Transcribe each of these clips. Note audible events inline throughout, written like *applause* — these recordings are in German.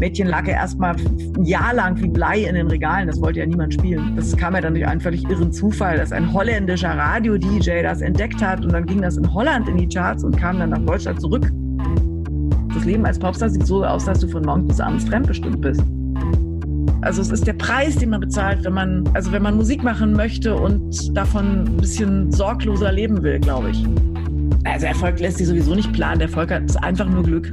Mädchen lag ja erstmal ein Jahr lang wie Blei in den Regalen. Das wollte ja niemand spielen. Das kam ja dann durch einen völlig irren Zufall, dass ein holländischer Radio-DJ das entdeckt hat und dann ging das in Holland in die Charts und kam dann nach Deutschland zurück. Das Leben als Popstar sieht so aus, dass du von morgens bis abends fremdbestimmt bist. Also es ist der Preis, den man bezahlt, wenn man, also wenn man Musik machen möchte und davon ein bisschen sorgloser leben will, glaube ich. Also Erfolg lässt sich sowieso nicht planen. Erfolg ist einfach nur Glück.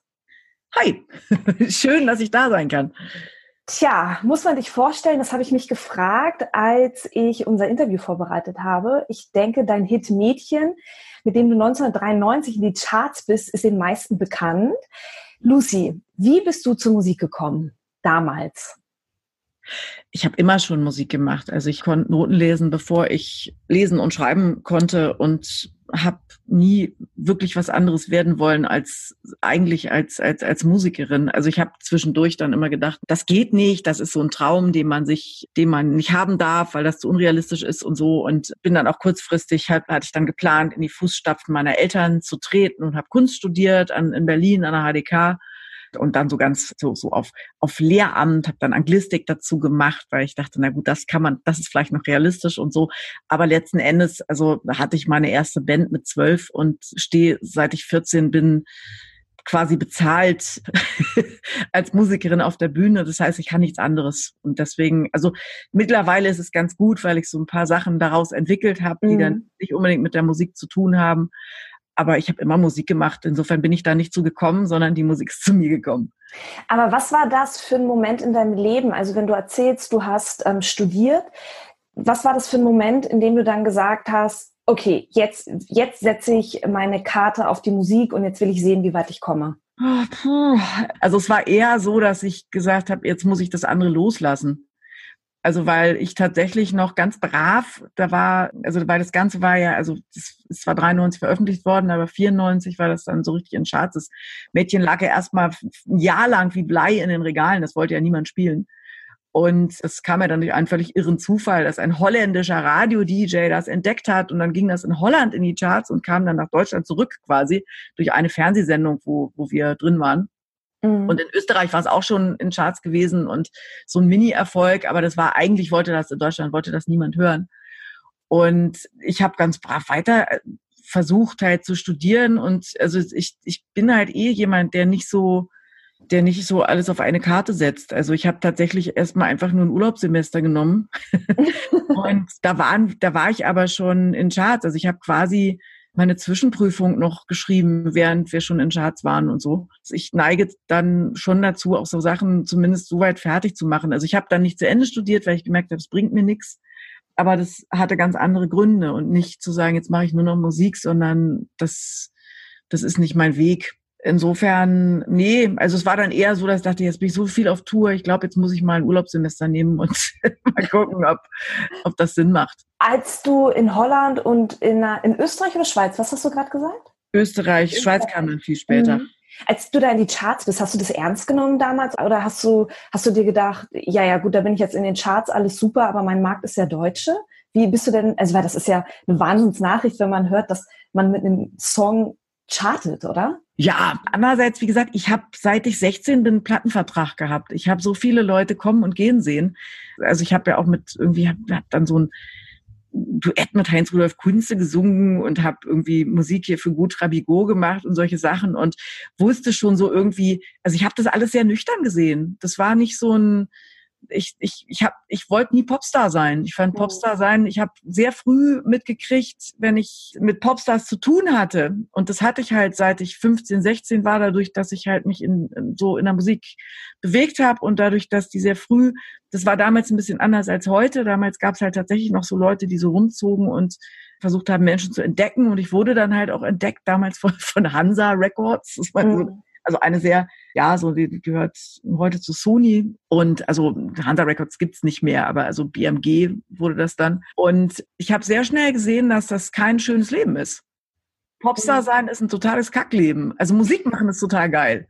Hi, *laughs* schön, dass ich da sein kann. Tja, muss man dich vorstellen, das habe ich mich gefragt, als ich unser Interview vorbereitet habe. Ich denke, dein Hit Mädchen mit dem du 1993 in die Charts bist, ist den meisten bekannt. Lucy, wie bist du zur Musik gekommen damals? Ich habe immer schon Musik gemacht. Also ich konnte Noten lesen, bevor ich lesen und schreiben konnte und habe nie wirklich was anderes werden wollen als eigentlich als als als Musikerin. Also ich habe zwischendurch dann immer gedacht, das geht nicht, das ist so ein Traum, den man sich, den man nicht haben darf, weil das zu unrealistisch ist und so. Und bin dann auch kurzfristig halt, hatte ich dann geplant, in die Fußstapfen meiner Eltern zu treten und habe Kunst studiert an, in Berlin an der HDK und dann so ganz so, so auf, auf Lehramt, habe dann Anglistik dazu gemacht, weil ich dachte, na gut, das kann man, das ist vielleicht noch realistisch und so. Aber letzten Endes, also hatte ich meine erste Band mit zwölf und stehe, seit ich 14 bin, quasi bezahlt *laughs* als Musikerin auf der Bühne. Das heißt, ich kann nichts anderes. Und deswegen, also mittlerweile ist es ganz gut, weil ich so ein paar Sachen daraus entwickelt habe, die mhm. dann nicht unbedingt mit der Musik zu tun haben aber ich habe immer Musik gemacht. Insofern bin ich da nicht zu gekommen, sondern die Musik ist zu mir gekommen. Aber was war das für ein Moment in deinem Leben? Also wenn du erzählst, du hast ähm, studiert, was war das für ein Moment, in dem du dann gesagt hast, okay, jetzt, jetzt setze ich meine Karte auf die Musik und jetzt will ich sehen, wie weit ich komme? Also es war eher so, dass ich gesagt habe, jetzt muss ich das andere loslassen. Also weil ich tatsächlich noch ganz brav, da war, also weil das Ganze war ja, also ist zwar 93 veröffentlicht worden, aber 94 war das dann so richtig in Charts. Das Mädchen lag ja erstmal ein Jahr lang wie Blei in den Regalen, das wollte ja niemand spielen. Und es kam ja dann durch einen völlig irren Zufall, dass ein holländischer Radio-DJ das entdeckt hat und dann ging das in Holland in die Charts und kam dann nach Deutschland zurück quasi durch eine Fernsehsendung, wo, wo wir drin waren. Mhm. Und in Österreich war es auch schon in Charts gewesen und so ein Mini-Erfolg, aber das war eigentlich wollte das in Deutschland wollte das niemand hören. Und ich habe ganz brav weiter äh, versucht halt zu studieren und also ich ich bin halt eh jemand, der nicht so der nicht so alles auf eine Karte setzt. Also ich habe tatsächlich erstmal einfach nur ein Urlaubssemester genommen. *laughs* und da waren da war ich aber schon in Charts, also ich habe quasi meine Zwischenprüfung noch geschrieben, während wir schon in Charts waren und so. Also ich neige dann schon dazu, auch so Sachen zumindest so weit fertig zu machen. Also ich habe dann nicht zu Ende studiert, weil ich gemerkt habe, es bringt mir nichts. Aber das hatte ganz andere Gründe und nicht zu sagen, jetzt mache ich nur noch Musik, sondern das, das ist nicht mein Weg. Insofern, nee, also es war dann eher so, dass ich dachte, jetzt bin ich so viel auf Tour, ich glaube, jetzt muss ich mal ein Urlaubssemester nehmen und *laughs* mal gucken, ob, ob das Sinn macht. Als du in Holland und in, in Österreich oder Schweiz, was hast du gerade gesagt? Österreich, Schweiz kam dann viel später. Mhm. Als du da in die Charts bist, hast du das ernst genommen damals oder hast du, hast du dir gedacht, ja, ja, gut, da bin ich jetzt in den Charts, alles super, aber mein Markt ist ja Deutsche? Wie bist du denn, also weil das ist ja eine Wahnsinnsnachricht, wenn man hört, dass man mit einem Song chartet, oder? Ja, andererseits, wie gesagt, ich habe seit ich 16 bin einen Plattenvertrag gehabt. Ich habe so viele Leute kommen und gehen sehen. Also ich habe ja auch mit irgendwie hab, hab dann so ein Duett mit Heinz Rudolf Kunze gesungen und habe irgendwie Musik hier für Gut Rabigo gemacht und solche Sachen und wusste schon so irgendwie, also ich habe das alles sehr nüchtern gesehen. Das war nicht so ein ich, ich, ich, hab, ich wollte nie Popstar sein. Ich fand Popstar sein, ich habe sehr früh mitgekriegt, wenn ich mit Popstars zu tun hatte. Und das hatte ich halt seit ich 15, 16 war, dadurch, dass ich halt mich in, so in der Musik bewegt habe und dadurch, dass die sehr früh, das war damals ein bisschen anders als heute. Damals gab es halt tatsächlich noch so Leute, die so rumzogen und versucht haben, Menschen zu entdecken. Und ich wurde dann halt auch entdeckt, damals von, von Hansa Records. Das war so mhm. Also eine sehr, ja, so die, gehört heute zu Sony und also Hunter Records gibt's nicht mehr, aber also BMG wurde das dann. Und ich habe sehr schnell gesehen, dass das kein schönes Leben ist. Popstar sein ist ein totales Kackleben. Also Musik machen ist total geil.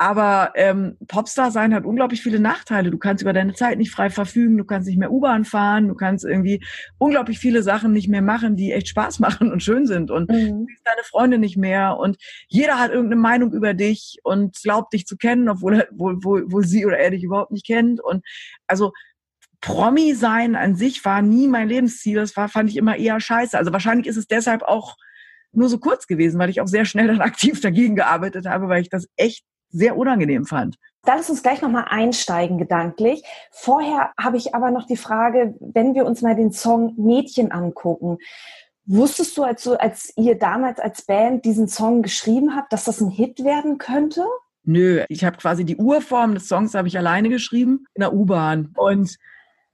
Aber ähm, Popstar sein hat unglaublich viele Nachteile. Du kannst über deine Zeit nicht frei verfügen, du kannst nicht mehr U-Bahn fahren, du kannst irgendwie unglaublich viele Sachen nicht mehr machen, die echt Spaß *laughs* machen und schön sind. Und mhm. du siehst deine Freunde nicht mehr und jeder hat irgendeine Meinung über dich und glaubt dich zu kennen, obwohl, wohl, wohl, wohl sie oder er dich überhaupt nicht kennt. Und also Promi sein an sich war nie mein Lebensziel. Das war, fand ich immer eher scheiße. Also wahrscheinlich ist es deshalb auch nur so kurz gewesen, weil ich auch sehr schnell dann *laughs* aktiv dagegen gearbeitet habe, weil ich das echt sehr unangenehm fand. Da lass uns gleich nochmal einsteigen gedanklich. Vorher habe ich aber noch die Frage, wenn wir uns mal den Song Mädchen angucken. Wusstest du, als, als ihr damals als Band diesen Song geschrieben habt, dass das ein Hit werden könnte? Nö, ich habe quasi die Urform des Songs habe ich alleine geschrieben in der U-Bahn und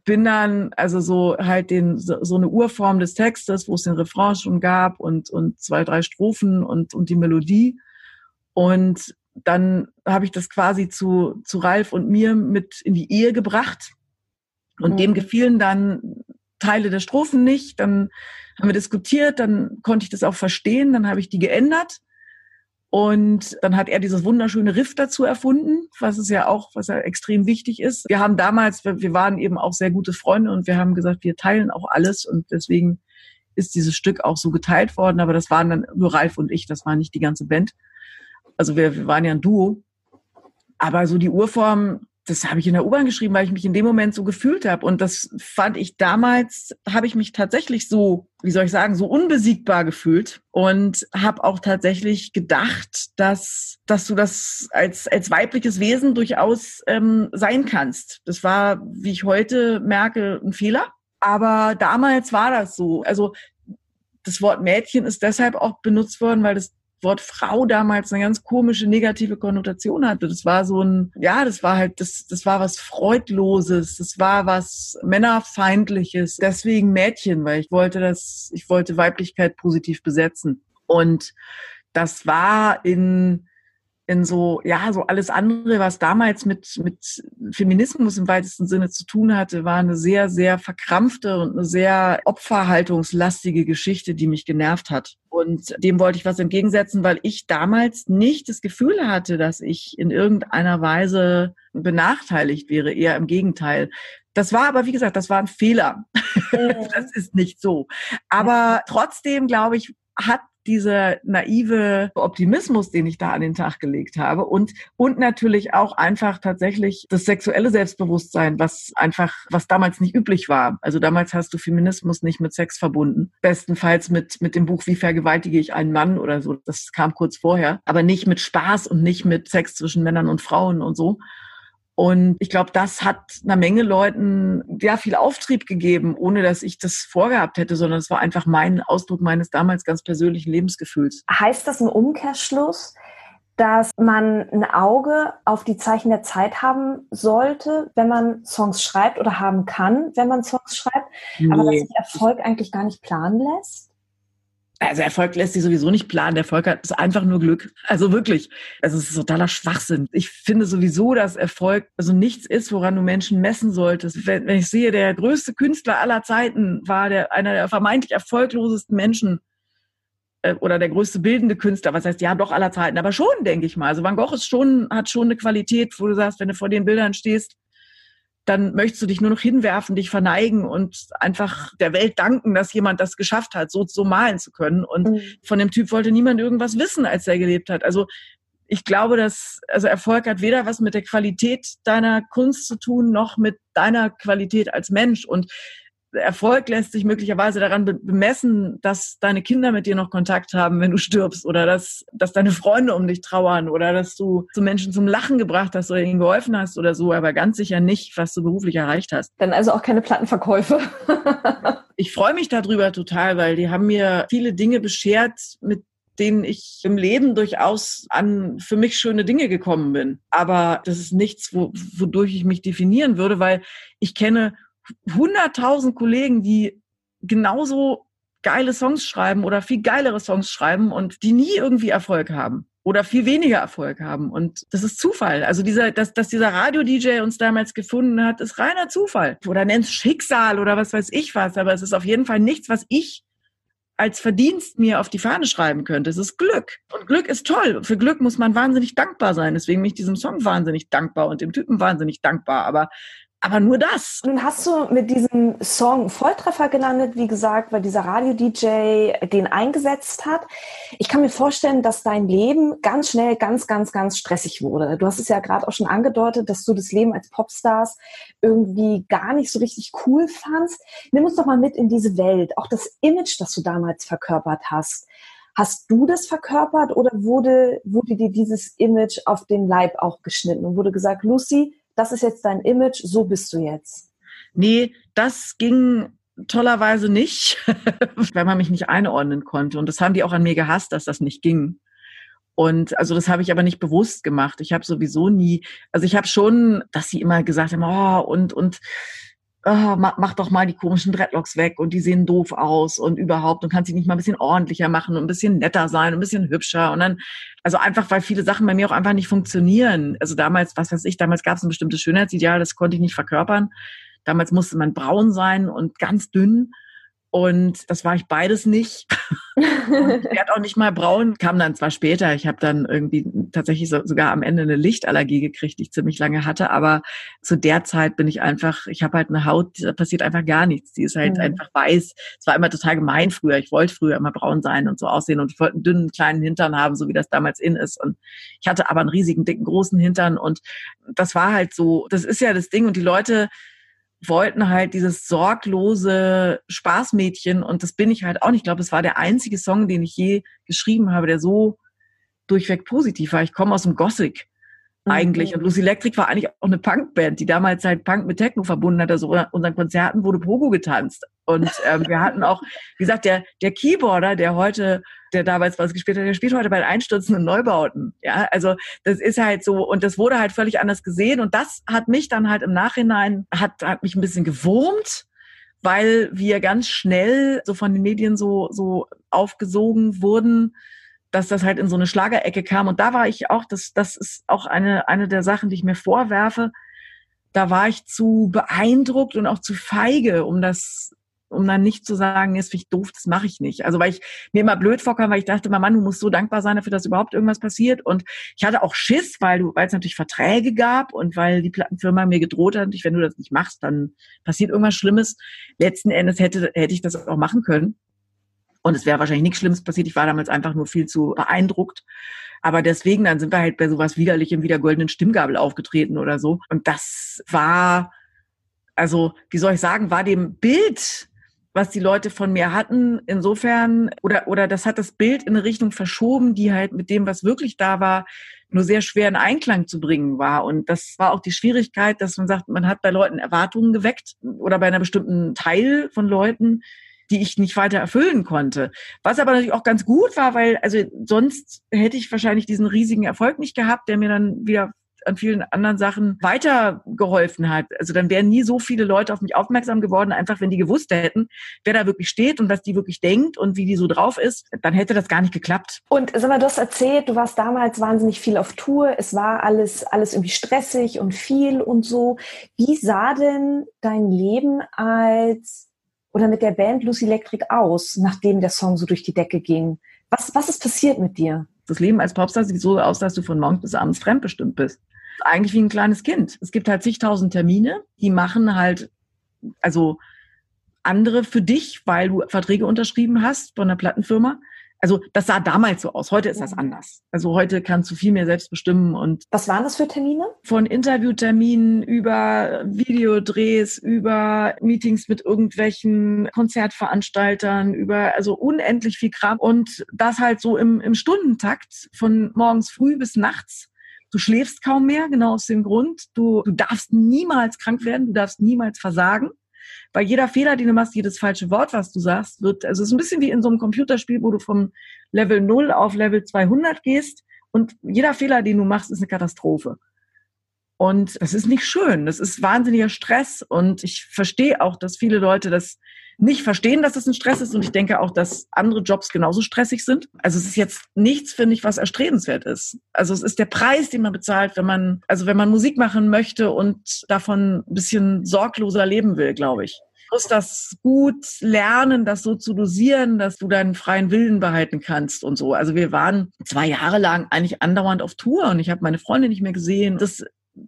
bin dann also so halt den so, so eine Urform des Textes, wo es den Refrain schon gab und und zwei drei Strophen und und die Melodie und dann habe ich das quasi zu, zu Ralf und mir mit in die Ehe gebracht. Und mhm. dem gefielen dann Teile der Strophen nicht. Dann haben wir diskutiert, dann konnte ich das auch verstehen, dann habe ich die geändert. Und dann hat er dieses wunderschöne Riff dazu erfunden, was es ja auch, was ja extrem wichtig ist. Wir haben damals, wir waren eben auch sehr gute Freunde und wir haben gesagt, wir teilen auch alles und deswegen ist dieses Stück auch so geteilt worden. Aber das waren dann nur Ralf und ich, das war nicht die ganze Band. Also wir, wir waren ja ein Duo. Aber so die Urform, das habe ich in der U-Bahn geschrieben, weil ich mich in dem Moment so gefühlt habe. Und das fand ich damals, habe ich mich tatsächlich so, wie soll ich sagen, so unbesiegbar gefühlt und habe auch tatsächlich gedacht, dass, dass du das als, als weibliches Wesen durchaus ähm, sein kannst. Das war, wie ich heute merke, ein Fehler. Aber damals war das so. Also das Wort Mädchen ist deshalb auch benutzt worden, weil das Wort Frau damals eine ganz komische negative Konnotation hatte. Das war so ein, ja, das war halt, das, das war was Freudloses, das war was Männerfeindliches. Deswegen Mädchen, weil ich wollte das, ich wollte Weiblichkeit positiv besetzen. Und das war in in so, ja, so alles andere, was damals mit, mit Feminismus im weitesten Sinne zu tun hatte, war eine sehr, sehr verkrampfte und eine sehr opferhaltungslastige Geschichte, die mich genervt hat. Und dem wollte ich was entgegensetzen, weil ich damals nicht das Gefühl hatte, dass ich in irgendeiner Weise benachteiligt wäre, eher im Gegenteil. Das war aber, wie gesagt, das war ein Fehler. *laughs* das ist nicht so. Aber trotzdem, glaube ich, hat dieser naive Optimismus, den ich da an den Tag gelegt habe und, und natürlich auch einfach tatsächlich das sexuelle Selbstbewusstsein, was einfach, was damals nicht üblich war. Also damals hast du Feminismus nicht mit Sex verbunden. Bestenfalls mit, mit dem Buch Wie vergewaltige ich einen Mann oder so. Das kam kurz vorher. Aber nicht mit Spaß und nicht mit Sex zwischen Männern und Frauen und so. Und ich glaube, das hat einer Menge Leuten ja viel Auftrieb gegeben, ohne dass ich das vorgehabt hätte, sondern es war einfach mein Ausdruck meines damals ganz persönlichen Lebensgefühls. Heißt das im Umkehrschluss, dass man ein Auge auf die Zeichen der Zeit haben sollte, wenn man Songs schreibt oder haben kann, wenn man Songs schreibt, nee. aber dass sich Erfolg eigentlich gar nicht planen lässt? Also Erfolg lässt sich sowieso nicht planen. Erfolg ist einfach nur Glück. Also wirklich. Also es ist totaler Schwachsinn. Ich finde sowieso, dass Erfolg also nichts ist, woran du Menschen messen solltest. Wenn, wenn ich sehe, der größte Künstler aller Zeiten war der, einer der vermeintlich erfolglosesten Menschen äh, oder der größte bildende Künstler. Was heißt, ja, doch aller Zeiten. Aber schon, denke ich mal. Also Van Gogh ist schon, hat schon eine Qualität, wo du sagst, wenn du vor den Bildern stehst, dann möchtest du dich nur noch hinwerfen, dich verneigen und einfach der Welt danken, dass jemand das geschafft hat, so, so malen zu können. Und mhm. von dem Typ wollte niemand irgendwas wissen, als er gelebt hat. Also ich glaube, dass also Erfolg hat weder was mit der Qualität deiner Kunst zu tun, noch mit deiner Qualität als Mensch. Und Erfolg lässt sich möglicherweise daran bemessen, dass deine Kinder mit dir noch Kontakt haben, wenn du stirbst oder dass, dass deine Freunde um dich trauern oder dass du zu Menschen zum Lachen gebracht hast oder ihnen geholfen hast oder so, aber ganz sicher nicht, was du beruflich erreicht hast. Dann also auch keine Plattenverkäufe. *laughs* ich freue mich darüber total, weil die haben mir viele Dinge beschert, mit denen ich im Leben durchaus an für mich schöne Dinge gekommen bin. Aber das ist nichts, wo, wodurch ich mich definieren würde, weil ich kenne hunderttausend Kollegen, die genauso geile Songs schreiben oder viel geilere Songs schreiben und die nie irgendwie Erfolg haben oder viel weniger Erfolg haben. Und das ist Zufall. Also dieser, dass, dass dieser Radio-DJ uns damals gefunden hat, ist reiner Zufall. Oder nenn's Schicksal oder was weiß ich was. Aber es ist auf jeden Fall nichts, was ich als Verdienst mir auf die Fahne schreiben könnte. Es ist Glück. Und Glück ist toll. Für Glück muss man wahnsinnig dankbar sein. Deswegen bin ich diesem Song wahnsinnig dankbar und dem Typen wahnsinnig dankbar. Aber aber nur das. Nun hast du mit diesem Song Volltreffer gelandet, wie gesagt, weil dieser Radio-DJ den eingesetzt hat. Ich kann mir vorstellen, dass dein Leben ganz schnell ganz, ganz, ganz stressig wurde. Du hast es ja gerade auch schon angedeutet, dass du das Leben als Popstars irgendwie gar nicht so richtig cool fandst. Nimm uns doch mal mit in diese Welt, auch das Image, das du damals verkörpert hast. Hast du das verkörpert oder wurde, wurde dir dieses Image auf den Leib auch geschnitten und wurde gesagt, Lucy, das ist jetzt dein Image, so bist du jetzt? Nee, das ging tollerweise nicht, *laughs* weil man mich nicht einordnen konnte. Und das haben die auch an mir gehasst, dass das nicht ging. Und also das habe ich aber nicht bewusst gemacht. Ich habe sowieso nie, also ich habe schon, dass sie immer gesagt haben, oh, und und oh, mach, doch mal die komischen Dreadlocks weg und die sehen doof aus und überhaupt und kannst sie nicht mal ein bisschen ordentlicher machen und ein bisschen netter sein und ein bisschen hübscher und dann, also einfach, weil viele Sachen bei mir auch einfach nicht funktionieren. Also damals, was weiß ich, damals gab es ein bestimmtes Schönheitsideal, das konnte ich nicht verkörpern. Damals musste man braun sein und ganz dünn. Und das war ich beides nicht. *laughs* ich werde auch nicht mal braun, kam dann zwar später. Ich habe dann irgendwie tatsächlich so, sogar am Ende eine Lichtallergie gekriegt, die ich ziemlich lange hatte. Aber zu der Zeit bin ich einfach, ich habe halt eine Haut, da passiert einfach gar nichts. Die ist halt mhm. einfach weiß. Es war immer total gemein früher. Ich wollte früher immer braun sein und so aussehen und ich wollte einen dünnen kleinen Hintern haben, so wie das damals in ist. Und ich hatte aber einen riesigen, dicken, großen Hintern. Und das war halt so, das ist ja das Ding. Und die Leute, wollten halt dieses sorglose Spaßmädchen und das bin ich halt auch nicht. Ich glaube, es war der einzige Song, den ich je geschrieben habe, der so durchweg positiv war. Ich komme aus dem Gothic eigentlich. Mhm. Und Lucy Electric war eigentlich auch eine Punkband, die damals halt Punk mit Techno verbunden hat. Also unseren Konzerten wurde Pogo getanzt. Und ähm, wir hatten auch, wie gesagt, der, der Keyboarder, der heute, der damals was gespielt hat, der spielt heute bei einstürzenden Neubauten. Ja, also das ist halt so, und das wurde halt völlig anders gesehen. Und das hat mich dann halt im Nachhinein, hat, hat mich ein bisschen gewurmt, weil wir ganz schnell so von den Medien so, so aufgesogen wurden, dass das halt in so eine Schlagerecke kam. Und da war ich auch, das, das ist auch eine, eine der Sachen, die ich mir vorwerfe. Da war ich zu beeindruckt und auch zu feige, um das, um dann nicht zu sagen, jetzt finde ich doof, das mache ich nicht. Also weil ich mir immer blöd vorkam, weil ich dachte, mein Mann, du musst so dankbar sein dafür, dass überhaupt irgendwas passiert. Und ich hatte auch Schiss, weil du, weil es natürlich Verträge gab und weil die Plattenfirma mir gedroht hat, wenn du das nicht machst, dann passiert irgendwas Schlimmes. Letzten Endes hätte, hätte ich das auch machen können. Und es wäre wahrscheinlich nichts Schlimmes passiert. Ich war damals einfach nur viel zu beeindruckt. Aber deswegen, dann sind wir halt bei sowas Widerlichem wie der goldenen Stimmgabel aufgetreten oder so. Und das war, also, wie soll ich sagen, war dem Bild, was die Leute von mir hatten, insofern, oder, oder das hat das Bild in eine Richtung verschoben, die halt mit dem, was wirklich da war, nur sehr schwer in Einklang zu bringen war. Und das war auch die Schwierigkeit, dass man sagt, man hat bei Leuten Erwartungen geweckt oder bei einer bestimmten Teil von Leuten, die ich nicht weiter erfüllen konnte. Was aber natürlich auch ganz gut war, weil also sonst hätte ich wahrscheinlich diesen riesigen Erfolg nicht gehabt, der mir dann wieder an vielen anderen Sachen weitergeholfen hat. Also dann wären nie so viele Leute auf mich aufmerksam geworden, einfach wenn die gewusst hätten, wer da wirklich steht und was die wirklich denkt und wie die so drauf ist, dann hätte das gar nicht geklappt. Und sag mal, du hast erzählt, du warst damals wahnsinnig viel auf Tour, es war alles, alles irgendwie stressig und viel und so. Wie sah denn dein Leben als oder mit der Band Lucy Electric aus, nachdem der Song so durch die Decke ging? Was, was ist passiert mit dir? Das Leben als Popstar sieht so aus, dass du von morgens bis abends fremdbestimmt bist. Eigentlich wie ein kleines Kind. Es gibt halt zigtausend Termine, die machen halt, also andere für dich, weil du Verträge unterschrieben hast von einer Plattenfirma. Also das sah damals so aus. Heute ist das anders. Also heute kannst du viel mehr selbst bestimmen und. Was waren das für Termine? Von Interviewterminen über Videodrehs, über Meetings mit irgendwelchen Konzertveranstaltern, über also unendlich viel Kram und das halt so im, im Stundentakt von morgens früh bis nachts. Du schläfst kaum mehr, genau aus dem Grund. Du, du darfst niemals krank werden, du darfst niemals versagen. Weil jeder Fehler, den du machst, jedes falsche Wort, was du sagst, wird, also es ist ein bisschen wie in so einem Computerspiel, wo du vom Level 0 auf Level 200 gehst und jeder Fehler, den du machst, ist eine Katastrophe. Und das ist nicht schön. Das ist wahnsinniger Stress. Und ich verstehe auch, dass viele Leute das nicht verstehen, dass das ein Stress ist. Und ich denke auch, dass andere Jobs genauso stressig sind. Also es ist jetzt nichts, finde ich, was erstrebenswert ist. Also es ist der Preis, den man bezahlt, wenn man, also wenn man Musik machen möchte und davon ein bisschen sorgloser leben will, glaube ich. Du musst das gut lernen, das so zu dosieren, dass du deinen freien Willen behalten kannst und so. Also wir waren zwei Jahre lang eigentlich andauernd auf Tour und ich habe meine Freunde nicht mehr gesehen. Das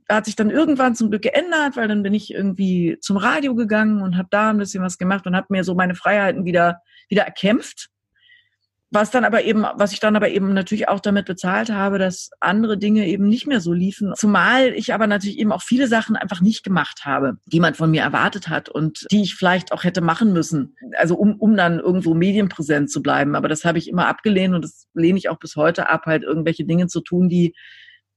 hat sich dann irgendwann zum Glück geändert, weil dann bin ich irgendwie zum Radio gegangen und habe da ein bisschen was gemacht und habe mir so meine Freiheiten wieder wieder erkämpft. Was dann aber eben, was ich dann aber eben natürlich auch damit bezahlt habe, dass andere Dinge eben nicht mehr so liefen. Zumal ich aber natürlich eben auch viele Sachen einfach nicht gemacht habe, die man von mir erwartet hat und die ich vielleicht auch hätte machen müssen. Also um, um dann irgendwo medienpräsent zu bleiben. Aber das habe ich immer abgelehnt und das lehne ich auch bis heute ab, halt irgendwelche Dinge zu tun, die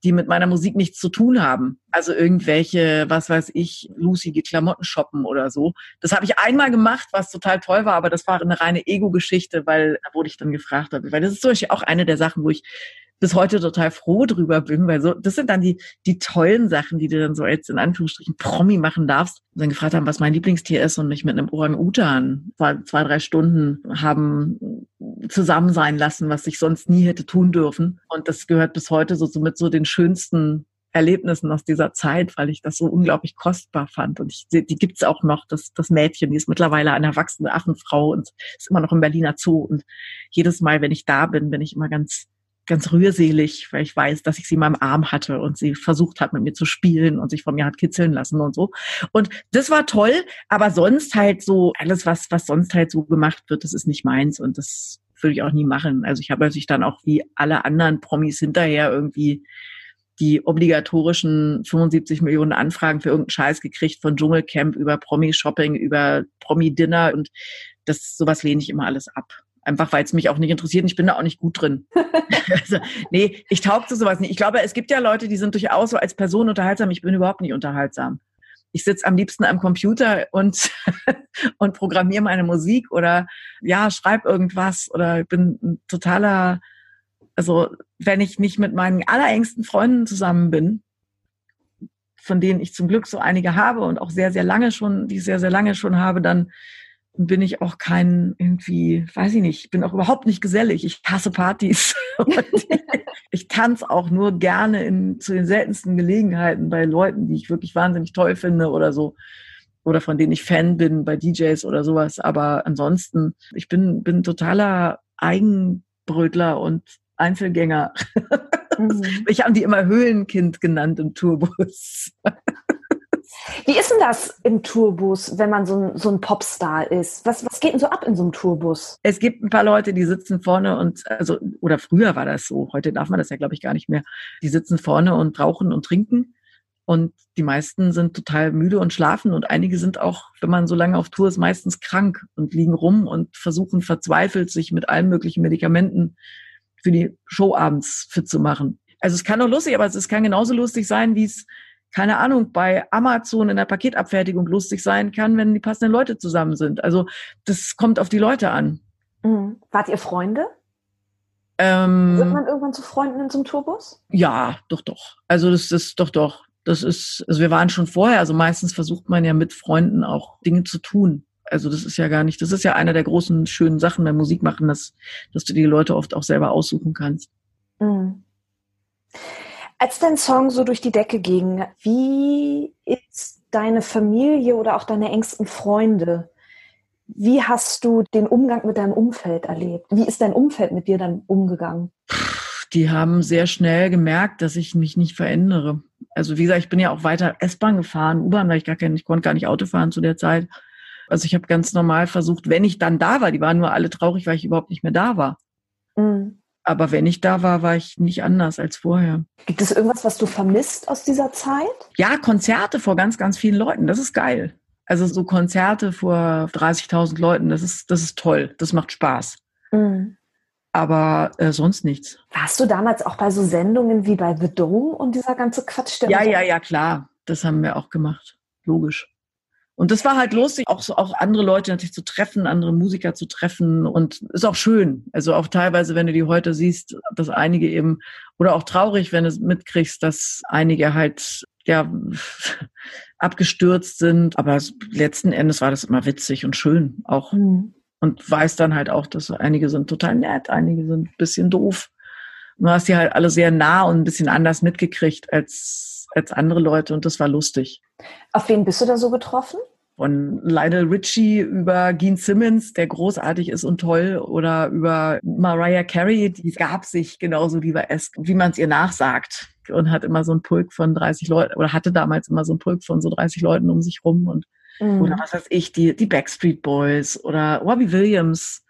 die mit meiner Musik nichts zu tun haben. Also irgendwelche, was weiß ich, lustige Klamotten shoppen oder so. Das habe ich einmal gemacht, was total toll war, aber das war eine reine Ego-Geschichte, weil da wurde ich dann gefragt. Weil das ist zum Beispiel auch eine der Sachen, wo ich bis heute total froh drüber bin, weil so, das sind dann die, die tollen Sachen, die du dann so jetzt in Anführungsstrichen Promi machen darfst. Und dann gefragt haben, was mein Lieblingstier ist und mich mit einem Orang-Utan zwei, zwei, drei Stunden haben zusammen sein lassen, was ich sonst nie hätte tun dürfen. Und das gehört bis heute so, so mit so den schönsten Erlebnissen aus dieser Zeit, weil ich das so unglaublich kostbar fand. Und ich, die gibt's auch noch, das, das Mädchen, die ist mittlerweile eine erwachsene Affenfrau und ist immer noch im Berliner Zoo. Und jedes Mal, wenn ich da bin, bin ich immer ganz ganz rührselig, weil ich weiß, dass ich sie in meinem Arm hatte und sie versucht hat, mit mir zu spielen und sich von mir hat kitzeln lassen und so. Und das war toll, aber sonst halt so, alles, was, was sonst halt so gemacht wird, das ist nicht meins und das würde ich auch nie machen. Also ich habe natürlich dann auch wie alle anderen Promis hinterher irgendwie die obligatorischen 75 Millionen Anfragen für irgendeinen Scheiß gekriegt, von Dschungelcamp über Promi-Shopping, über Promi-Dinner und das, sowas lehne ich immer alles ab. Einfach weil es mich auch nicht interessiert und ich bin da auch nicht gut drin. *laughs* also, nee, ich taug zu sowas nicht. Ich glaube, es gibt ja Leute, die sind durchaus so als Person unterhaltsam. Ich bin überhaupt nicht unterhaltsam. Ich sitze am liebsten am Computer und, *laughs* und programmiere meine Musik oder ja, schreib irgendwas oder bin ein totaler, also wenn ich nicht mit meinen allerengsten Freunden zusammen bin, von denen ich zum Glück so einige habe und auch sehr, sehr lange schon, die ich sehr, sehr lange schon habe, dann bin ich auch kein irgendwie, weiß ich nicht, bin auch überhaupt nicht gesellig. Ich hasse Partys. *laughs* ich tanze auch nur gerne in, zu den seltensten Gelegenheiten bei Leuten, die ich wirklich wahnsinnig toll finde oder so. Oder von denen ich Fan bin bei DJs oder sowas. Aber ansonsten, ich bin, bin totaler Eigenbrötler und Einzelgänger. Mhm. *laughs* Ich habe die immer Höhlenkind genannt im Tourbus. Wie ist denn das im Tourbus, wenn man so ein, so ein Popstar ist? Was, was geht denn so ab in so einem Tourbus? Es gibt ein paar Leute, die sitzen vorne und, also, oder früher war das so, heute darf man das ja, glaube ich, gar nicht mehr. Die sitzen vorne und rauchen und trinken. Und die meisten sind total müde und schlafen und einige sind auch, wenn man so lange auf Tour ist, meistens krank und liegen rum und versuchen verzweifelt, sich mit allen möglichen Medikamenten für die Show abends fit zu machen. Also es kann doch lustig, aber es kann genauso lustig sein, wie es keine Ahnung, bei Amazon in der Paketabfertigung lustig sein kann, wenn die passenden Leute zusammen sind. Also das kommt auf die Leute an. Mhm. Wart ihr Freunde? Ähm, Wird man irgendwann zu Freunden in so einem Tourbus? Ja, doch, doch. Also das ist doch, doch. Das ist, also wir waren schon vorher, also meistens versucht man ja mit Freunden auch Dinge zu tun. Also das ist ja gar nicht, das ist ja einer der großen schönen Sachen beim Musikmachen, dass, dass du die Leute oft auch selber aussuchen kannst. Mhm. Als dein Song so durch die Decke ging, wie ist deine Familie oder auch deine engsten Freunde? Wie hast du den Umgang mit deinem Umfeld erlebt? Wie ist dein Umfeld mit dir dann umgegangen? Die haben sehr schnell gemerkt, dass ich mich nicht verändere. Also wie gesagt, ich bin ja auch weiter S-Bahn gefahren, U-Bahn, weil ich gar kein, ich konnte gar nicht Auto fahren zu der Zeit. Also ich habe ganz normal versucht, wenn ich dann da war, die waren nur alle traurig, weil ich überhaupt nicht mehr da war. Mhm. Aber wenn ich da war, war ich nicht anders als vorher. Gibt es irgendwas, was du vermisst aus dieser Zeit? Ja, Konzerte vor ganz, ganz vielen Leuten. Das ist geil. Also so Konzerte vor 30.000 Leuten, das ist, das ist toll. Das macht Spaß. Mhm. Aber äh, sonst nichts. Warst du damals auch bei so Sendungen wie bei The Dome und dieser ganze Quatsch? ja, ja, ja, klar. Das haben wir auch gemacht. Logisch. Und das war halt lustig, auch so, auch andere Leute natürlich zu treffen, andere Musiker zu treffen und ist auch schön. Also auch teilweise, wenn du die heute siehst, dass einige eben oder auch traurig, wenn du mitkriegst, dass einige halt ja *laughs* abgestürzt sind. Aber letzten Endes war das immer witzig und schön auch. Mhm. Und weiß dann halt auch, dass einige sind total nett, einige sind ein bisschen doof. Du hast die halt alle sehr nah und ein bisschen anders mitgekriegt als, als andere Leute und das war lustig. Auf wen bist du da so getroffen? Von Lionel Richie über Gene Simmons, der großartig ist und toll, oder über Mariah Carey, die gab sich genauso lieber-esk, wie man es ihr nachsagt. Und hat immer so ein Pulk von 30 Leuten, oder hatte damals immer so ein Pulk von so 30 Leuten um sich rum und mhm. oder was weiß ich, die, die Backstreet Boys oder Robbie Williams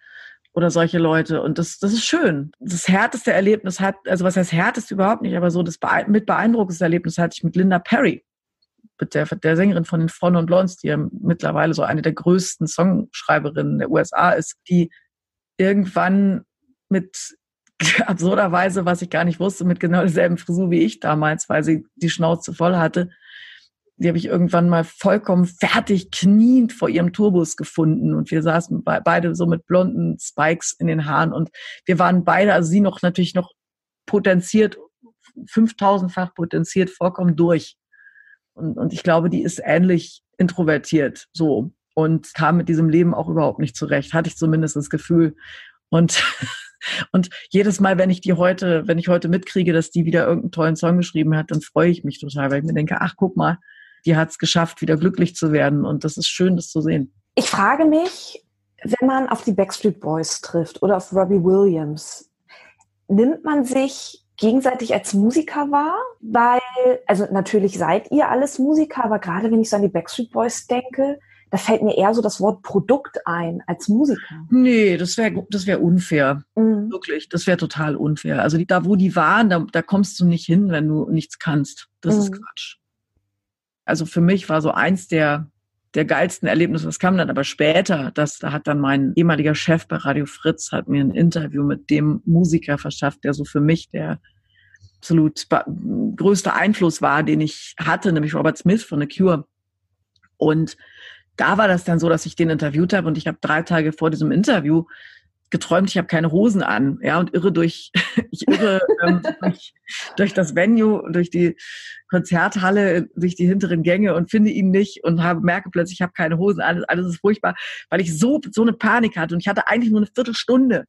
oder solche Leute. Und das, das ist schön. Das härteste Erlebnis hat, also was heißt härtest überhaupt nicht, aber so das mit beeindruckendste Erlebnis hatte ich mit Linda Perry mit der, der Sängerin von den Front und Blondes, die ja mittlerweile so eine der größten Songschreiberinnen der USA ist, die irgendwann mit *laughs* absurderweise, was ich gar nicht wusste, mit genau derselben Frisur wie ich damals, weil sie die Schnauze voll hatte, die habe ich irgendwann mal vollkommen fertig kniend vor ihrem Turbus gefunden und wir saßen beide so mit blonden Spikes in den Haaren und wir waren beide, also sie noch natürlich noch potenziert, 5000-fach potenziert, vollkommen durch. Und, und ich glaube, die ist ähnlich introvertiert so und kam mit diesem Leben auch überhaupt nicht zurecht, hatte ich zumindest das Gefühl. Und, *laughs* und jedes Mal, wenn ich die heute, wenn ich heute mitkriege, dass die wieder irgendeinen tollen Song geschrieben hat, dann freue ich mich total, weil ich mir denke, ach, guck mal, die hat es geschafft, wieder glücklich zu werden. Und das ist schön, das zu sehen. Ich frage mich, wenn man auf die Backstreet Boys trifft oder auf Robbie Williams, nimmt man sich gegenseitig als Musiker war, weil, also natürlich seid ihr alles Musiker, aber gerade wenn ich so an die Backstreet Boys denke, da fällt mir eher so das Wort Produkt ein als Musiker. Nee, das wäre das wäre unfair. Mhm. Wirklich, das wäre total unfair. Also die, da, wo die waren, da, da kommst du nicht hin, wenn du nichts kannst. Das mhm. ist Quatsch. Also für mich war so eins der der geilsten Erlebnisse, das kam dann aber später, das, da hat dann mein ehemaliger Chef bei Radio Fritz, hat mir ein Interview mit dem Musiker verschafft, der so für mich der absolut größte Einfluss war, den ich hatte, nämlich Robert Smith von The Cure. Und da war das dann so, dass ich den interviewt habe und ich habe drei Tage vor diesem Interview geträumt, ich habe keine Hosen an, ja, und irre durch, *laughs* ich irre ähm, durch, durch das Venue, durch die Konzerthalle, durch die hinteren Gänge und finde ihn nicht und habe, merke plötzlich, ich habe keine Hosen, alles, alles ist furchtbar, weil ich so, so eine Panik hatte und ich hatte eigentlich nur eine Viertelstunde.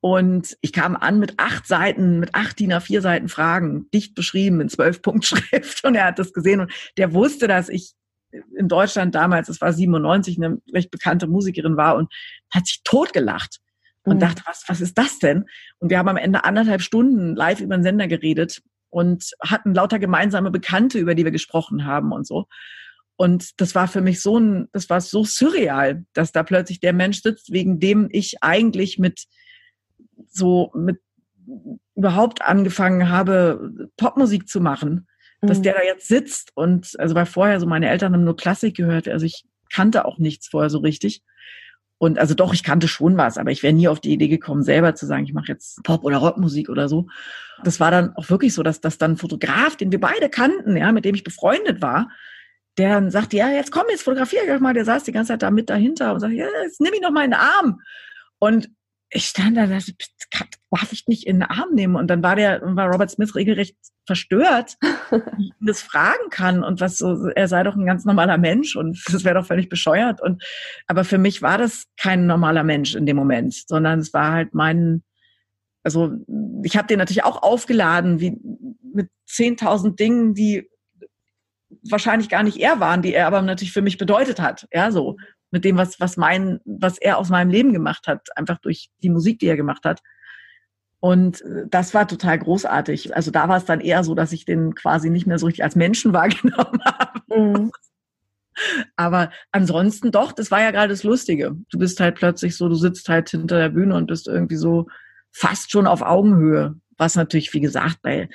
Und ich kam an mit acht Seiten, mit acht DIN A4 Seiten Fragen, dicht beschrieben in zwölf Punktschrift. *laughs* Und er hat das gesehen und der wusste, dass ich in Deutschland damals, es war 97, eine recht bekannte Musikerin war und hat sich totgelacht und mhm. dachte, was, was ist das denn? Und wir haben am Ende anderthalb Stunden live über den Sender geredet und hatten lauter gemeinsame Bekannte, über die wir gesprochen haben und so. Und das war für mich so ein, das war so surreal, dass da plötzlich der Mensch sitzt, wegen dem ich eigentlich mit so, mit überhaupt angefangen habe, Popmusik zu machen, dass mhm. der da jetzt sitzt und, also weil vorher so meine Eltern haben nur Klassik gehört, also ich kannte auch nichts vorher so richtig. Und also doch, ich kannte schon was, aber ich wäre nie auf die Idee gekommen, selber zu sagen, ich mache jetzt Pop- oder Rockmusik oder so. Das war dann auch wirklich so, dass, dass dann ein Fotograf, den wir beide kannten, ja, mit dem ich befreundet war, der dann sagte, ja, jetzt komm, jetzt fotografiere ich mal. Der saß die ganze Zeit da mit dahinter und sagte, ja, jetzt nimm ich noch mal in den Arm. Und ich stand da, dachte, darf ich nicht in den Arm nehmen? Und dann war der, war Robert Smith regelrecht verstört, *laughs* wie ich das fragen kann und was so, er sei doch ein ganz normaler Mensch und *laughs* das wäre doch völlig bescheuert. Und aber für mich war das kein normaler Mensch in dem Moment, sondern es war halt mein, also ich habe den natürlich auch aufgeladen, wie mit 10.000 Dingen, die wahrscheinlich gar nicht er waren, die er aber natürlich für mich bedeutet hat. Ja, so mit dem, was, was mein, was er aus meinem Leben gemacht hat, einfach durch die Musik, die er gemacht hat. Und äh, das war total großartig. Also da war es dann eher so, dass ich den quasi nicht mehr so richtig als Menschen *laughs* wahrgenommen habe. Mhm. Aber ansonsten doch, das war ja gerade das Lustige. Du bist halt plötzlich so, du sitzt halt hinter der Bühne und bist irgendwie so fast schon auf Augenhöhe, was natürlich, wie gesagt, bei,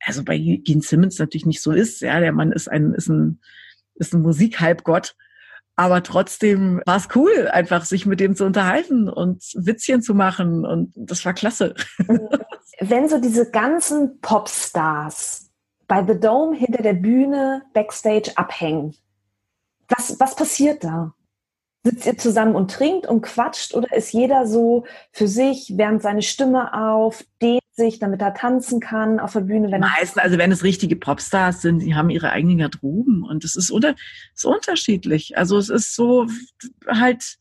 also bei Gene Simmons natürlich nicht so ist. Ja, der Mann ist ein, ist ein, ist ein Musikhalbgott. Aber trotzdem war es cool, einfach sich mit dem zu unterhalten und Witzchen zu machen. Und das war klasse. *laughs* Wenn so diese ganzen Popstars bei The Dome hinter der Bühne backstage abhängen, was, was passiert da? Sitzt ihr zusammen und trinkt und quatscht oder ist jeder so für sich, wärmt seine Stimme auf, dehnt sich, damit er tanzen kann auf der Bühne? Wenn Meistens, also wenn es richtige Popstars sind, die haben ihre eigenen Garderoben und es ist, unter, ist unterschiedlich. Also es ist so halt,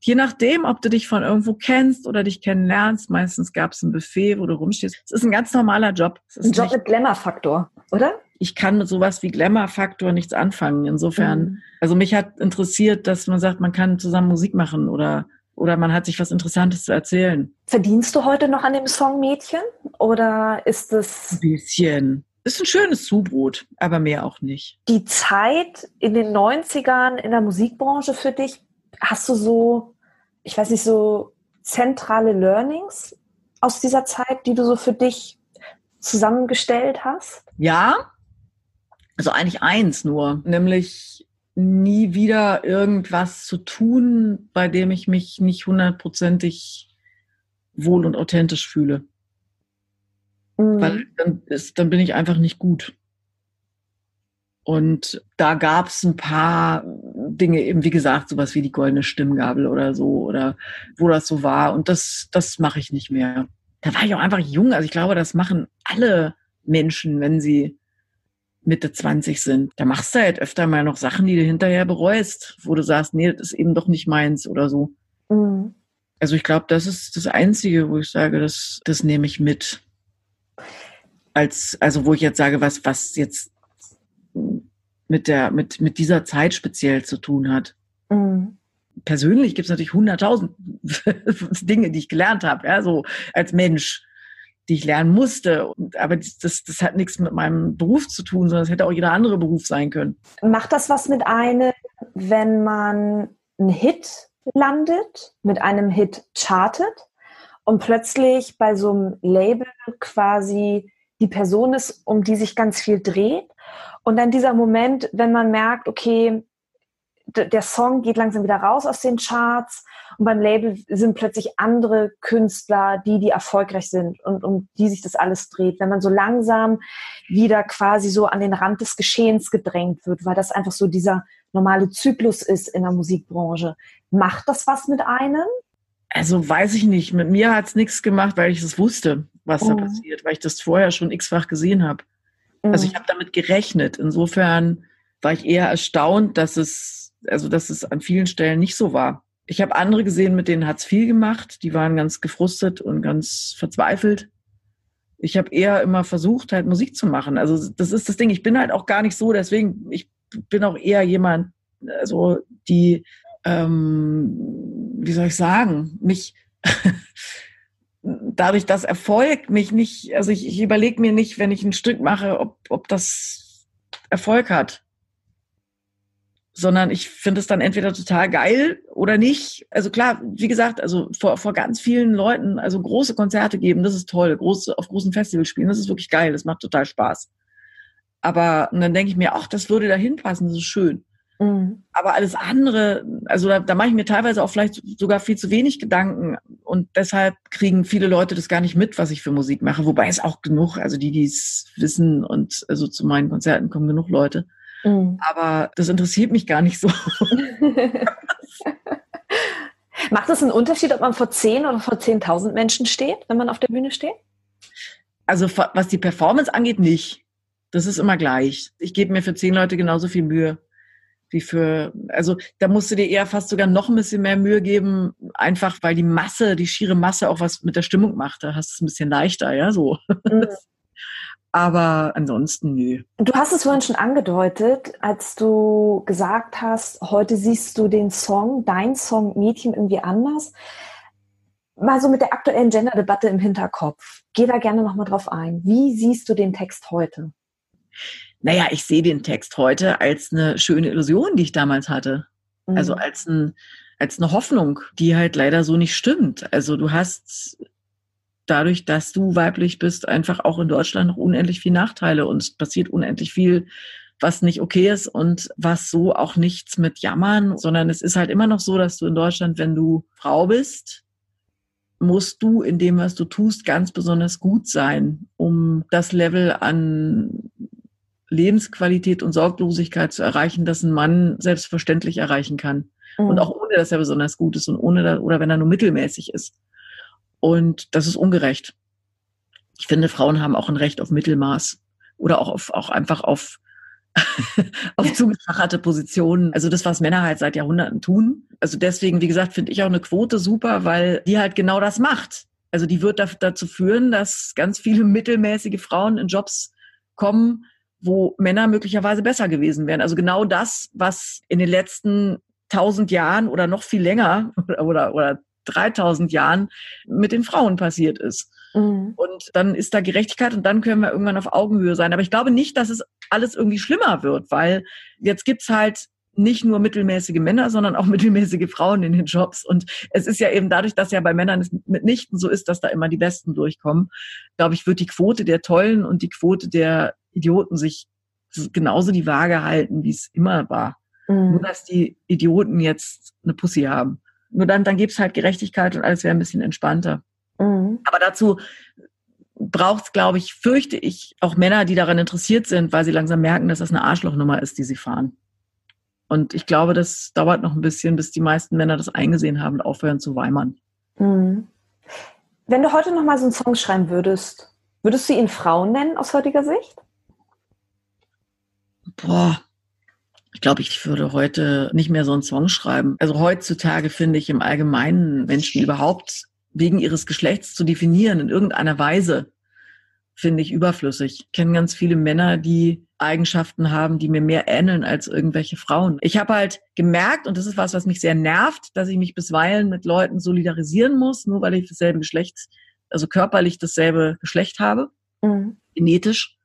je nachdem, ob du dich von irgendwo kennst oder dich kennenlernst, meistens gab es ein Buffet, wo du rumstehst. Es ist ein ganz normaler Job. ein Job mit Glamour-Faktor, oder? Ich kann mit sowas wie Glamour-Faktor nichts anfangen. Insofern, mhm. also mich hat interessiert, dass man sagt, man kann zusammen Musik machen oder oder man hat sich was Interessantes zu erzählen. Verdienst du heute noch an dem Song Mädchen oder ist es ein bisschen? Ist ein schönes Zubrot, aber mehr auch nicht. Die Zeit in den 90ern in der Musikbranche für dich, hast du so, ich weiß nicht, so zentrale Learnings aus dieser Zeit, die du so für dich zusammengestellt hast? Ja, also eigentlich eins nur, nämlich nie wieder irgendwas zu tun, bei dem ich mich nicht hundertprozentig wohl und authentisch fühle. Mhm. Weil dann, ist, dann bin ich einfach nicht gut. Und da gab es ein paar Dinge, eben wie gesagt, sowas wie die goldene Stimmgabel oder so, oder wo das so war. Und das, das mache ich nicht mehr. Da war ich auch einfach jung. Also ich glaube, das machen alle Menschen, wenn sie Mitte 20 sind. Da machst du halt öfter mal noch Sachen, die du hinterher bereust, wo du sagst, nee, das ist eben doch nicht meins oder so. Mhm. Also ich glaube, das ist das Einzige, wo ich sage, das, das nehme ich mit. Als, also wo ich jetzt sage, was, was jetzt mit der, mit, mit dieser Zeit speziell zu tun hat. Mhm. Persönlich gibt es natürlich hunderttausend *laughs* Dinge, die ich gelernt habe, ja, so als Mensch die ich lernen musste. Aber das, das hat nichts mit meinem Beruf zu tun, sondern es hätte auch jeder andere Beruf sein können. Macht das was mit einem, wenn man einen Hit landet, mit einem Hit chartet und plötzlich bei so einem Label quasi die Person ist, um die sich ganz viel dreht? Und dann dieser Moment, wenn man merkt, okay, der Song geht langsam wieder raus aus den Charts und beim Label sind plötzlich andere Künstler, die, die erfolgreich sind und um die sich das alles dreht. Wenn man so langsam wieder quasi so an den Rand des Geschehens gedrängt wird, weil das einfach so dieser normale Zyklus ist in der Musikbranche. Macht das was mit einem? Also weiß ich nicht. Mit mir hat es nichts gemacht, weil ich es wusste, was mhm. da passiert, weil ich das vorher schon x-fach gesehen habe. Mhm. Also ich habe damit gerechnet. Insofern war ich eher erstaunt, dass es also dass es an vielen Stellen nicht so war. Ich habe andere gesehen, mit denen hat's viel gemacht. Die waren ganz gefrustet und ganz verzweifelt. Ich habe eher immer versucht, halt Musik zu machen. Also das ist das Ding. Ich bin halt auch gar nicht so, deswegen, ich bin auch eher jemand, also die, ähm, wie soll ich sagen, mich *laughs* dadurch, dass Erfolg mich nicht, also ich, ich überlege mir nicht, wenn ich ein Stück mache, ob, ob das Erfolg hat sondern ich finde es dann entweder total geil oder nicht. Also klar, wie gesagt, also vor, vor ganz vielen Leuten, also große Konzerte geben, das ist toll, große, auf großen Festivals spielen, das ist wirklich geil, das macht total Spaß. Aber dann denke ich mir, ach, das würde da hinpassen, das ist schön. Mhm. Aber alles andere, also da, da mache ich mir teilweise auch vielleicht sogar viel zu wenig Gedanken und deshalb kriegen viele Leute das gar nicht mit, was ich für Musik mache. Wobei es auch genug, also die, die es wissen und also zu meinen Konzerten kommen genug Leute. Mhm. Aber das interessiert mich gar nicht so. *laughs* Macht es einen Unterschied, ob man vor 10 oder vor 10.000 Menschen steht, wenn man auf der Bühne steht? Also was die Performance angeht, nicht. Das ist immer gleich. Ich gebe mir für zehn Leute genauso viel Mühe wie für, also da musst du dir eher fast sogar noch ein bisschen mehr Mühe geben, einfach weil die Masse, die schiere Masse auch was mit der Stimmung macht. Da hast du es ein bisschen leichter, ja, so. Mhm. Aber ansonsten nö. Du hast es vorhin schon angedeutet, als du gesagt hast, heute siehst du den Song, dein Song Mädchen irgendwie anders. Mal so mit der aktuellen Gender-Debatte im Hinterkopf. Geh da gerne nochmal drauf ein. Wie siehst du den Text heute? Naja, ich sehe den Text heute als eine schöne Illusion, die ich damals hatte. Mhm. Also als, ein, als eine Hoffnung, die halt leider so nicht stimmt. Also du hast dadurch, dass du weiblich bist, einfach auch in Deutschland noch unendlich viel Nachteile und es passiert unendlich viel, was nicht okay ist und was so auch nichts mit Jammern, sondern es ist halt immer noch so, dass du in Deutschland, wenn du Frau bist, musst du in dem, was du tust, ganz besonders gut sein, um das Level an Lebensqualität und Sorglosigkeit zu erreichen, das ein Mann selbstverständlich erreichen kann. Mhm. Und auch ohne, dass er besonders gut ist und ohne, oder wenn er nur mittelmäßig ist. Und das ist ungerecht. Ich finde, Frauen haben auch ein Recht auf Mittelmaß oder auch auf, auch einfach auf, *laughs* auf zugefacherte Positionen. Also das, was Männer halt seit Jahrhunderten tun. Also deswegen, wie gesagt, finde ich auch eine Quote super, weil die halt genau das macht. Also die wird dazu führen, dass ganz viele mittelmäßige Frauen in Jobs kommen, wo Männer möglicherweise besser gewesen wären. Also genau das, was in den letzten tausend Jahren oder noch viel länger *laughs* oder, oder, oder 3000 Jahren mit den Frauen passiert ist. Mhm. Und dann ist da Gerechtigkeit und dann können wir irgendwann auf Augenhöhe sein. Aber ich glaube nicht, dass es alles irgendwie schlimmer wird, weil jetzt gibt's halt nicht nur mittelmäßige Männer, sondern auch *laughs* mittelmäßige Frauen in den Jobs. Und es ist ja eben dadurch, dass ja bei Männern es mitnichten so ist, dass da immer die Besten durchkommen, glaube ich, wird die Quote der Tollen und die Quote der Idioten sich genauso die Waage halten, wie es immer war. Mhm. Nur, dass die Idioten jetzt eine Pussy haben. Nur dann, dann gibt's halt Gerechtigkeit und alles wäre ein bisschen entspannter. Mhm. Aber dazu braucht es, glaube ich, fürchte ich, auch Männer, die daran interessiert sind, weil sie langsam merken, dass das eine Arschlochnummer ist, die sie fahren. Und ich glaube, das dauert noch ein bisschen, bis die meisten Männer das eingesehen haben und aufhören zu weimern. Mhm. Wenn du heute noch mal so einen Song schreiben würdest, würdest du ihn Frauen nennen aus heutiger Sicht? Boah, ich glaube, ich würde heute nicht mehr so einen Song schreiben. Also heutzutage finde ich im Allgemeinen Menschen überhaupt wegen ihres Geschlechts zu definieren in irgendeiner Weise, finde ich überflüssig. Ich kenne ganz viele Männer, die Eigenschaften haben, die mir mehr ähneln als irgendwelche Frauen. Ich habe halt gemerkt, und das ist was, was mich sehr nervt, dass ich mich bisweilen mit Leuten solidarisieren muss, nur weil ich dasselbe Geschlecht, also körperlich dasselbe Geschlecht habe, mhm. genetisch.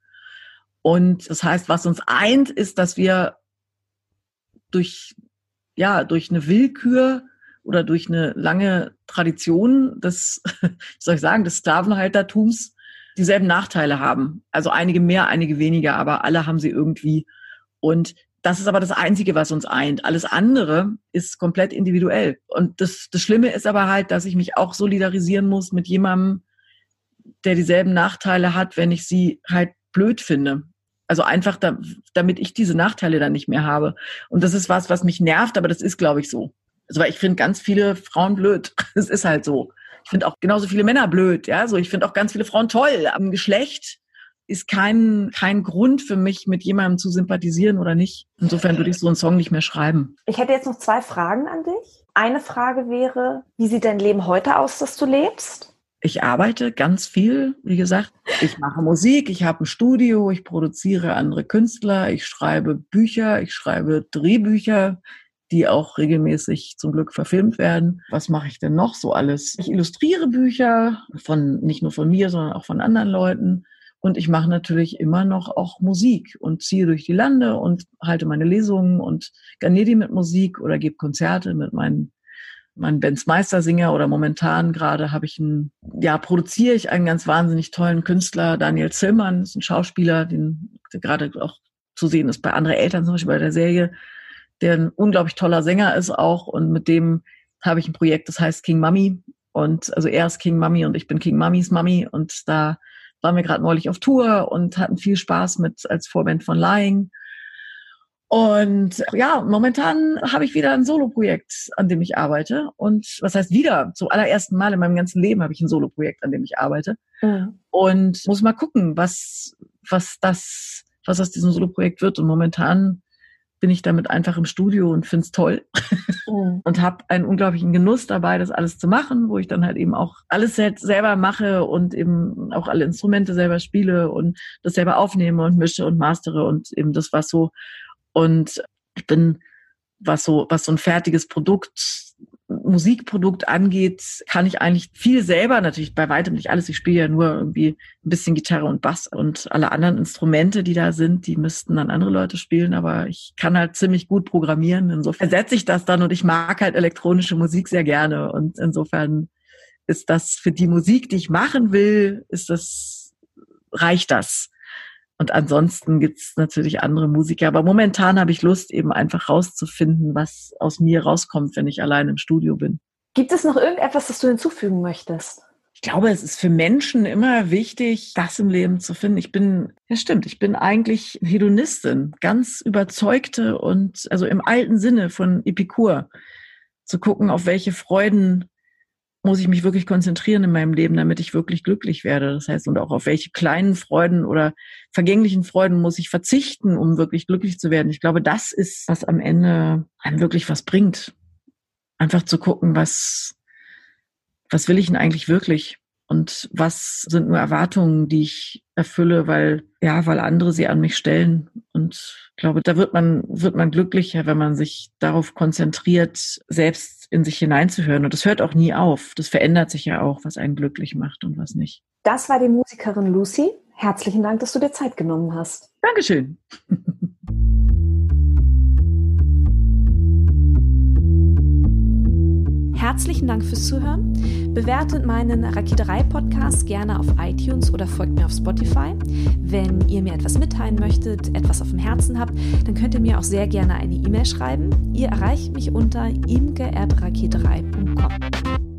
Und das heißt, was uns eint, ist, dass wir durch, ja, durch eine Willkür oder durch eine lange Tradition des, *laughs* wie soll ich sagen, des Sklavenhaltertums dieselben Nachteile haben. Also einige mehr, einige weniger, aber alle haben sie irgendwie. Und das ist aber das Einzige, was uns eint. Alles andere ist komplett individuell. Und das, das Schlimme ist aber halt, dass ich mich auch solidarisieren muss mit jemandem, der dieselben Nachteile hat, wenn ich sie halt blöd finde. Also einfach, da, damit ich diese Nachteile dann nicht mehr habe. Und das ist was, was mich nervt, aber das ist, glaube ich, so. Also weil ich finde ganz viele Frauen blöd. *laughs* Es ist halt so. Ich finde auch genauso viele Männer blöd. Ja, so ich finde auch ganz viele Frauen toll. Am Geschlecht ist kein, kein Grund für mich, mit jemandem zu sympathisieren oder nicht. Insofern würde ich so einen Song nicht mehr schreiben. Ich hätte jetzt noch zwei Fragen an dich. Eine Frage wäre, wie sieht dein Leben heute aus, dass du lebst? Ich arbeite ganz viel, wie gesagt. Ich mache Musik, ich habe ein Studio, ich produziere andere Künstler, ich schreibe Bücher, ich schreibe Drehbücher, die auch regelmäßig zum Glück verfilmt werden. Was mache ich denn noch so alles? Ich illustriere Bücher von nicht nur von mir, sondern auch von anderen Leuten. Und ich mache natürlich immer noch auch Musik und ziehe durch die Lande und halte meine Lesungen und garniere die mit Musik oder gebe Konzerte mit meinen mein Benz Meistersinger oder momentan gerade habe ich einen, ja, produziere ich einen ganz wahnsinnig tollen Künstler, Daniel Zillmann, ist ein Schauspieler, den, gerade auch zu sehen ist bei andere Eltern, zum Beispiel bei der Serie, der ein unglaublich toller Sänger ist auch und mit dem habe ich ein Projekt, das heißt King Mummy und also er ist King Mummy und ich bin King Mummys Mummy und da waren wir gerade neulich auf Tour und hatten viel Spaß mit als Vorband von Lying und ja, momentan habe ich wieder ein Soloprojekt, an dem ich arbeite. Und was heißt wieder? Zum allerersten Mal in meinem ganzen Leben habe ich ein Soloprojekt, an dem ich arbeite. Mhm. Und muss mal gucken, was, was das, was aus diesem Soloprojekt wird. Und momentan bin ich damit einfach im Studio und find's toll *laughs* mhm. und habe einen unglaublichen Genuss dabei, das alles zu machen, wo ich dann halt eben auch alles selber mache und eben auch alle Instrumente selber spiele und das selber aufnehme und mische und mastere und eben das, was so und ich bin, was so, was so ein fertiges Produkt, Musikprodukt angeht, kann ich eigentlich viel selber, natürlich bei weitem nicht alles. Ich spiele ja nur irgendwie ein bisschen Gitarre und Bass und alle anderen Instrumente, die da sind, die müssten dann andere Leute spielen, aber ich kann halt ziemlich gut programmieren. Insofern setze ich das dann und ich mag halt elektronische Musik sehr gerne und insofern ist das für die Musik, die ich machen will, ist das, reicht das? Und ansonsten gibt's natürlich andere Musiker. Aber momentan habe ich Lust, eben einfach rauszufinden, was aus mir rauskommt, wenn ich allein im Studio bin. Gibt es noch irgendetwas, das du hinzufügen möchtest? Ich glaube, es ist für Menschen immer wichtig, das im Leben zu finden. Ich bin, ja stimmt, ich bin eigentlich Hedonistin, ganz überzeugte und also im alten Sinne von Epikur zu gucken, auf welche Freuden muss ich mich wirklich konzentrieren in meinem Leben, damit ich wirklich glücklich werde. Das heißt, und auch auf welche kleinen Freuden oder vergänglichen Freuden muss ich verzichten, um wirklich glücklich zu werden. Ich glaube, das ist, was am Ende einem wirklich was bringt. Einfach zu gucken, was, was will ich denn eigentlich wirklich? Und was sind nur Erwartungen, die ich erfülle, weil, ja, weil andere sie an mich stellen. Und ich glaube, da wird man, wird man glücklicher, wenn man sich darauf konzentriert, selbst in sich hineinzuhören. Und das hört auch nie auf. Das verändert sich ja auch, was einen glücklich macht und was nicht. Das war die Musikerin Lucy. Herzlichen Dank, dass du dir Zeit genommen hast. Dankeschön. Herzlichen Dank fürs Zuhören. Bewertet meinen Raketerei-Podcast gerne auf iTunes oder folgt mir auf Spotify. Wenn ihr mir etwas mitteilen möchtet, etwas auf dem Herzen habt, dann könnt ihr mir auch sehr gerne eine E-Mail schreiben. Ihr erreicht mich unter imke.raketerei.de